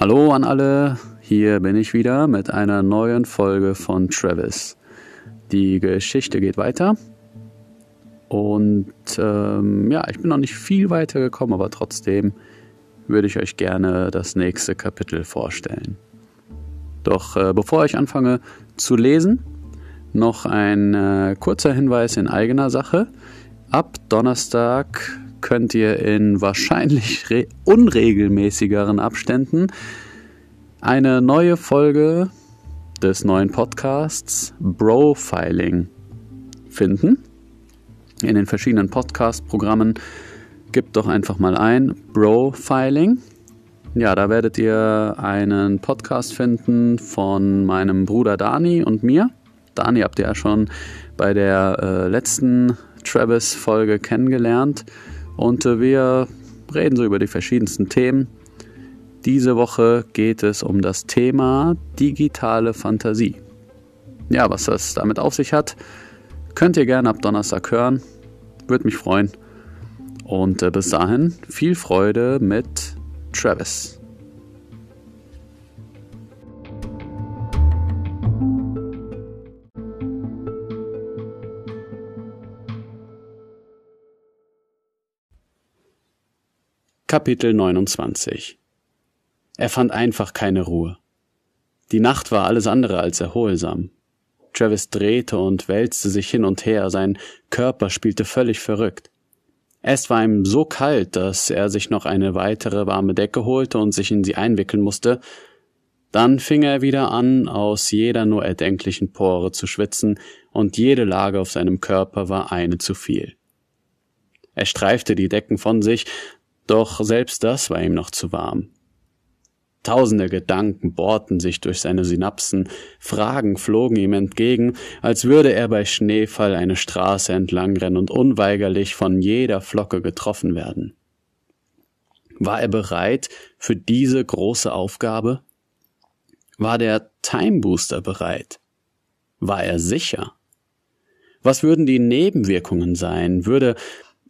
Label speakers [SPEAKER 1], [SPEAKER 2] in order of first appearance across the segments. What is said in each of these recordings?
[SPEAKER 1] Hallo an alle, hier bin ich wieder mit einer neuen Folge von Travis. Die Geschichte geht weiter und ähm, ja, ich bin noch nicht viel weiter gekommen, aber trotzdem würde ich euch gerne das nächste Kapitel vorstellen. Doch äh, bevor ich anfange zu lesen, noch ein äh, kurzer Hinweis in eigener Sache. Ab Donnerstag könnt ihr in wahrscheinlich unregelmäßigeren Abständen eine neue Folge des neuen Podcasts Brofiling finden. In den verschiedenen Podcast-Programmen gibt doch einfach mal ein Brofiling. Ja, da werdet ihr einen Podcast finden von meinem Bruder Dani und mir. Dani habt ihr ja schon bei der äh, letzten Travis-Folge kennengelernt. Und äh, wir reden so über die verschiedensten Themen. Diese Woche geht es um das Thema digitale Fantasie. Ja, was das damit auf sich hat, könnt ihr gerne ab Donnerstag hören. Würde mich freuen. Und äh, bis dahin viel Freude mit Travis. Kapitel 29 Er fand einfach keine Ruhe. Die Nacht war alles andere als erholsam. Travis drehte und wälzte sich hin und her, sein Körper spielte völlig verrückt. Erst war ihm so kalt, dass er sich noch eine weitere warme Decke holte und sich in sie einwickeln musste, dann fing er wieder an, aus jeder nur erdenklichen Pore zu schwitzen, und jede Lage auf seinem Körper war eine zu viel. Er streifte die Decken von sich, doch selbst das war ihm noch zu warm. Tausende Gedanken bohrten sich durch seine Synapsen, Fragen flogen ihm entgegen, als würde er bei Schneefall eine Straße entlangrennen und unweigerlich von jeder Flocke getroffen werden. War er bereit für diese große Aufgabe? War der Time Booster bereit? War er sicher? Was würden die Nebenwirkungen sein? Würde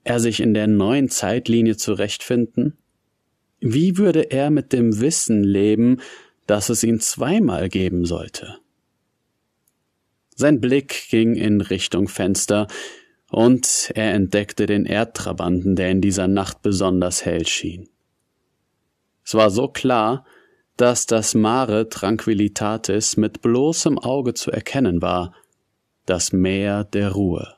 [SPEAKER 1] er sich in der neuen Zeitlinie zurechtfinden? Wie würde er mit dem Wissen leben, dass es ihn zweimal geben sollte? Sein Blick ging in Richtung Fenster, und er entdeckte den Erdtrabanten, der in dieser Nacht besonders hell schien. Es war so klar, dass das Mare Tranquillitatis mit bloßem Auge zu erkennen war, das Meer der Ruhe.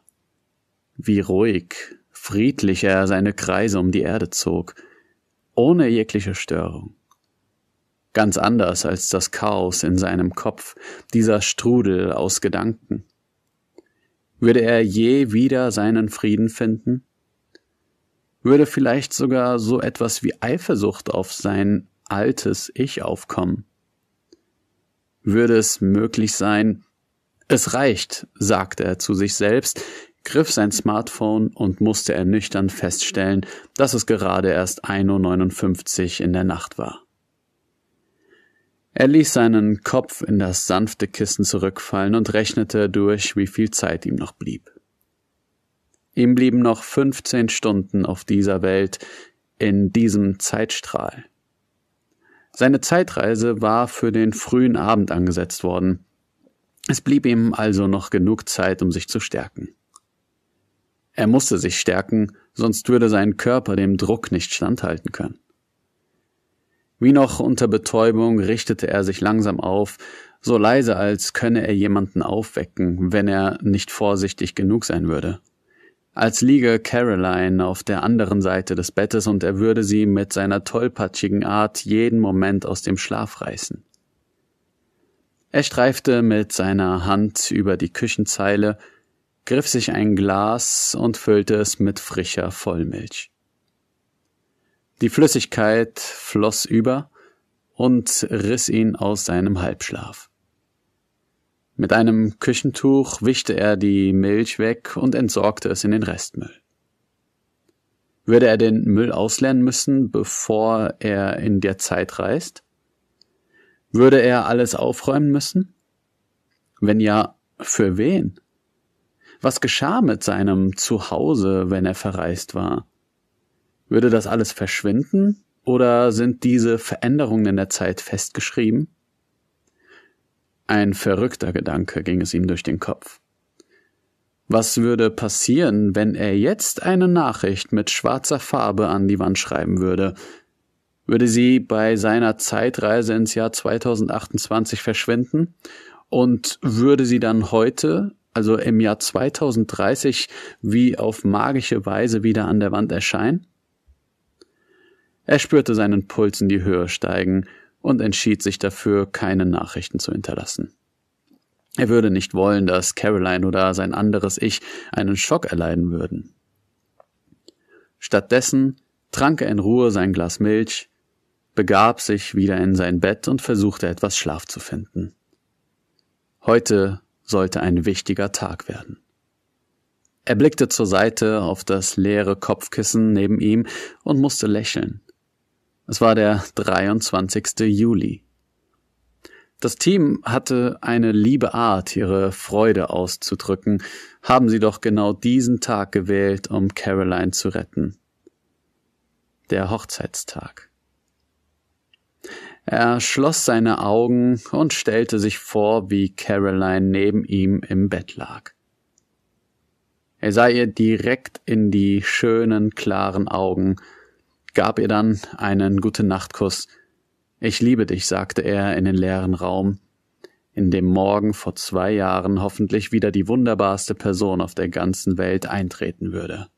[SPEAKER 1] Wie ruhig friedlich er seine Kreise um die Erde zog, ohne jegliche Störung. Ganz anders als das Chaos in seinem Kopf, dieser Strudel aus Gedanken. Würde er je wieder seinen Frieden finden? Würde vielleicht sogar so etwas wie Eifersucht auf sein altes Ich aufkommen? Würde es möglich sein, es reicht, sagte er zu sich selbst, griff sein Smartphone und musste ernüchternd feststellen, dass es gerade erst 1.59 Uhr in der Nacht war. Er ließ seinen Kopf in das sanfte Kissen zurückfallen und rechnete durch, wie viel Zeit ihm noch blieb. Ihm blieben noch 15 Stunden auf dieser Welt, in diesem Zeitstrahl. Seine Zeitreise war für den frühen Abend angesetzt worden. Es blieb ihm also noch genug Zeit, um sich zu stärken. Er musste sich stärken, sonst würde sein Körper dem Druck nicht standhalten können. Wie noch unter Betäubung richtete er sich langsam auf, so leise als könne er jemanden aufwecken, wenn er nicht vorsichtig genug sein würde. Als liege Caroline auf der anderen Seite des Bettes und er würde sie mit seiner tollpatschigen Art jeden Moment aus dem Schlaf reißen. Er streifte mit seiner Hand über die Küchenzeile, griff sich ein Glas und füllte es mit frischer Vollmilch. Die Flüssigkeit floss über und riss ihn aus seinem Halbschlaf. Mit einem Küchentuch wischte er die Milch weg und entsorgte es in den Restmüll. Würde er den Müll auslernen müssen, bevor er in der Zeit reist? Würde er alles aufräumen müssen? Wenn ja, für wen? Was geschah mit seinem Zuhause, wenn er verreist war? Würde das alles verschwinden Oder sind diese Veränderungen in der Zeit festgeschrieben? Ein verrückter Gedanke ging es ihm durch den Kopf. Was würde passieren, wenn er jetzt eine Nachricht mit schwarzer Farbe an die Wand schreiben würde? Würde sie bei seiner Zeitreise ins Jahr 2028 verschwinden? Und würde sie dann heute, also im Jahr 2030, wie auf magische Weise wieder an der Wand erscheinen? Er spürte seinen Puls in die Höhe steigen und entschied sich dafür, keine Nachrichten zu hinterlassen. Er würde nicht wollen, dass Caroline oder sein anderes Ich einen Schock erleiden würden. Stattdessen trank er in Ruhe sein Glas Milch, begab sich wieder in sein Bett und versuchte etwas Schlaf zu finden. Heute sollte ein wichtiger Tag werden. Er blickte zur Seite auf das leere Kopfkissen neben ihm und musste lächeln. Es war der 23. Juli. Das Team hatte eine liebe Art, ihre Freude auszudrücken, haben sie doch genau diesen Tag gewählt, um Caroline zu retten. Der Hochzeitstag. Er schloss seine Augen und stellte sich vor, wie Caroline neben ihm im Bett lag. Er sah ihr direkt in die schönen, klaren Augen, gab ihr dann einen gute Nachtkuss ich liebe dich, sagte er in den leeren Raum, in dem morgen vor zwei Jahren hoffentlich wieder die wunderbarste Person auf der ganzen Welt eintreten würde.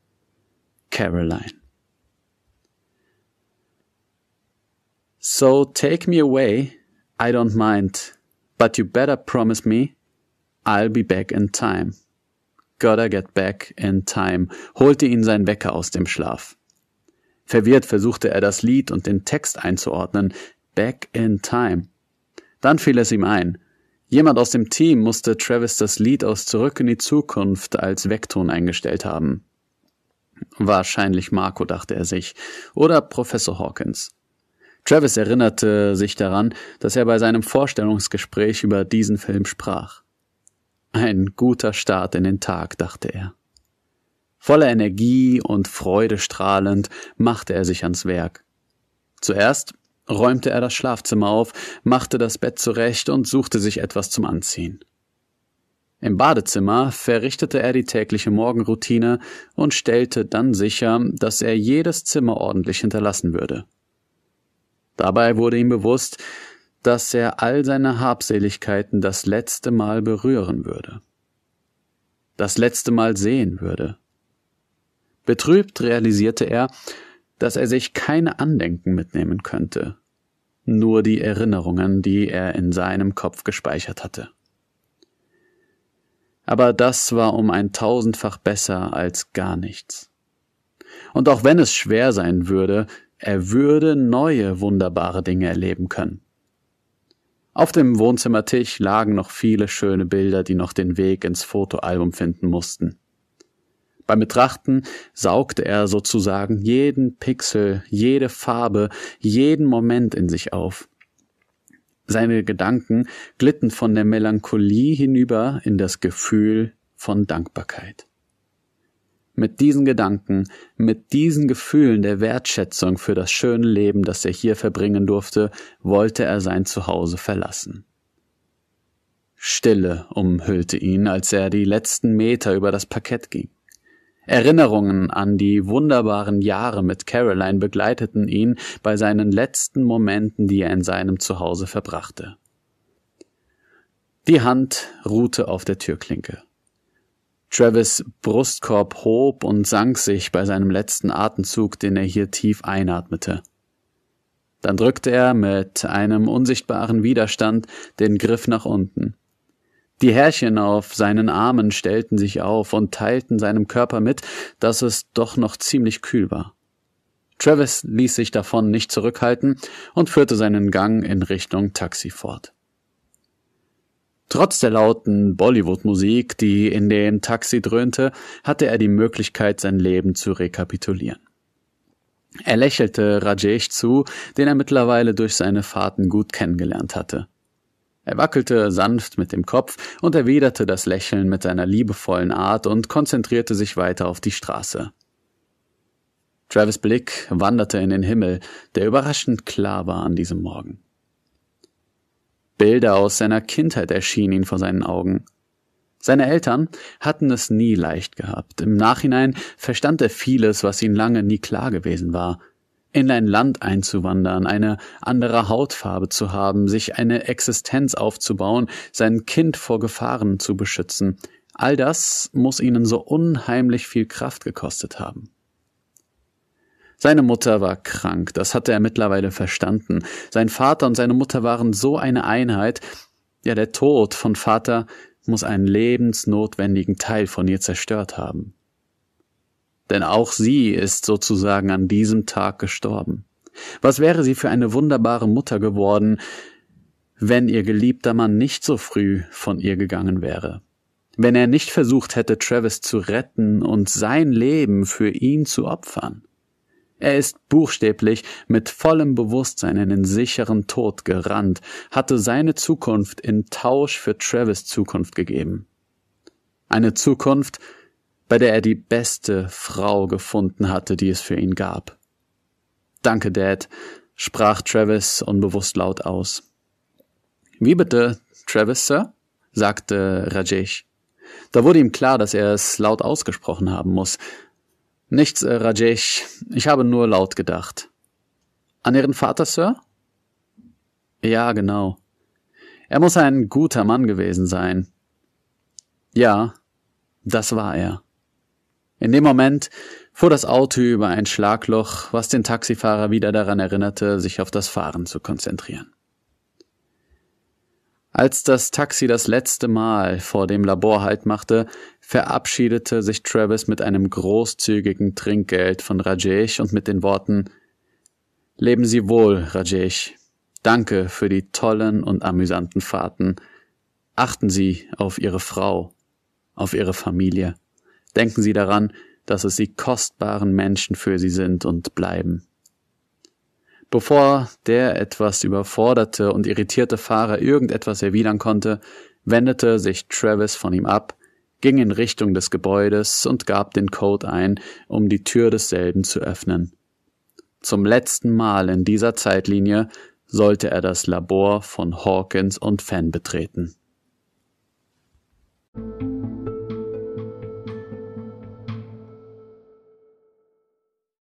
[SPEAKER 1] Caroline. So take me away, I don't mind, but you better promise me I'll be back in time. Gotta get back in time, holte ihn sein Wecker aus dem Schlaf. Verwirrt versuchte er das Lied und den Text einzuordnen, Back in Time. Dann fiel es ihm ein. Jemand aus dem Team musste Travis das Lied aus Zurück in die Zukunft als Vekton eingestellt haben. Wahrscheinlich Marco, dachte er sich, oder Professor Hawkins. Travis erinnerte sich daran, dass er bei seinem Vorstellungsgespräch über diesen Film sprach. Ein guter Start in den Tag, dachte er. Voller Energie und Freude strahlend machte er sich ans Werk. Zuerst räumte er das Schlafzimmer auf, machte das Bett zurecht und suchte sich etwas zum Anziehen. Im Badezimmer verrichtete er die tägliche Morgenroutine und stellte dann sicher, dass er jedes Zimmer ordentlich hinterlassen würde. Dabei wurde ihm bewusst, dass er all seine Habseligkeiten das letzte Mal berühren würde, das letzte Mal sehen würde. Betrübt realisierte er, dass er sich keine Andenken mitnehmen könnte, nur die Erinnerungen, die er in seinem Kopf gespeichert hatte. Aber das war um ein tausendfach besser als gar nichts. Und auch wenn es schwer sein würde, er würde neue wunderbare Dinge erleben können. Auf dem Wohnzimmertisch lagen noch viele schöne Bilder, die noch den Weg ins Fotoalbum finden mussten. Beim Betrachten saugte er sozusagen jeden Pixel, jede Farbe, jeden Moment in sich auf. Seine Gedanken glitten von der Melancholie hinüber in das Gefühl von Dankbarkeit. Mit diesen Gedanken, mit diesen Gefühlen der Wertschätzung für das schöne Leben, das er hier verbringen durfte, wollte er sein Zuhause verlassen. Stille umhüllte ihn, als er die letzten Meter über das Parkett ging. Erinnerungen an die wunderbaren Jahre mit Caroline begleiteten ihn bei seinen letzten Momenten, die er in seinem Zuhause verbrachte. Die Hand ruhte auf der Türklinke. Travis Brustkorb hob und sank sich bei seinem letzten Atemzug, den er hier tief einatmete. Dann drückte er mit einem unsichtbaren Widerstand den Griff nach unten. Die Härchen auf seinen Armen stellten sich auf und teilten seinem Körper mit, dass es doch noch ziemlich kühl war. Travis ließ sich davon nicht zurückhalten und führte seinen Gang in Richtung Taxi fort. Trotz der lauten Bollywood-Musik, die in dem Taxi dröhnte, hatte er die Möglichkeit, sein Leben zu rekapitulieren. Er lächelte Rajesh zu, den er mittlerweile durch seine Fahrten gut kennengelernt hatte. Er wackelte sanft mit dem Kopf und erwiderte das Lächeln mit seiner liebevollen Art und konzentrierte sich weiter auf die Straße. Travis Blick wanderte in den Himmel, der überraschend klar war an diesem Morgen. Bilder aus seiner Kindheit erschienen ihm vor seinen Augen. Seine Eltern hatten es nie leicht gehabt. Im Nachhinein verstand er vieles, was ihm lange nie klar gewesen war. In ein Land einzuwandern, eine andere Hautfarbe zu haben, sich eine Existenz aufzubauen, sein Kind vor Gefahren zu beschützen, all das muss ihnen so unheimlich viel Kraft gekostet haben. Seine Mutter war krank, das hatte er mittlerweile verstanden. Sein Vater und seine Mutter waren so eine Einheit, ja der Tod von Vater muss einen lebensnotwendigen Teil von ihr zerstört haben. Denn auch sie ist sozusagen an diesem Tag gestorben. Was wäre sie für eine wunderbare Mutter geworden, wenn ihr geliebter Mann nicht so früh von ihr gegangen wäre? Wenn er nicht versucht hätte, Travis zu retten und sein Leben für ihn zu opfern? Er ist buchstäblich mit vollem Bewusstsein in den sicheren Tod gerannt, hatte seine Zukunft in Tausch für Travis Zukunft gegeben. Eine Zukunft, bei der er die beste Frau gefunden hatte, die es für ihn gab. Danke, Dad, sprach Travis unbewusst laut aus. Wie bitte, Travis, Sir? sagte Rajesh. Da wurde ihm klar, dass er es laut ausgesprochen haben muss. Nichts, äh, Rajesh. Ich habe nur laut gedacht. An Ihren Vater, Sir? Ja, genau. Er muss ein guter Mann gewesen sein. Ja, das war er. In dem Moment fuhr das Auto über ein Schlagloch, was den Taxifahrer wieder daran erinnerte, sich auf das Fahren zu konzentrieren. Als das Taxi das letzte Mal vor dem Labor Halt machte, verabschiedete sich Travis mit einem großzügigen Trinkgeld von Rajesh und mit den Worten Leben Sie wohl, Rajesh. Danke für die tollen und amüsanten Fahrten. Achten Sie auf Ihre Frau, auf Ihre Familie. Denken Sie daran, dass es die kostbaren Menschen für Sie sind und bleiben. Bevor der etwas überforderte und irritierte Fahrer irgendetwas erwidern konnte, wendete sich Travis von ihm ab, ging in Richtung des Gebäudes und gab den Code ein, um die Tür desselben zu öffnen. Zum letzten Mal in dieser Zeitlinie sollte er das Labor von Hawkins und Fenn betreten.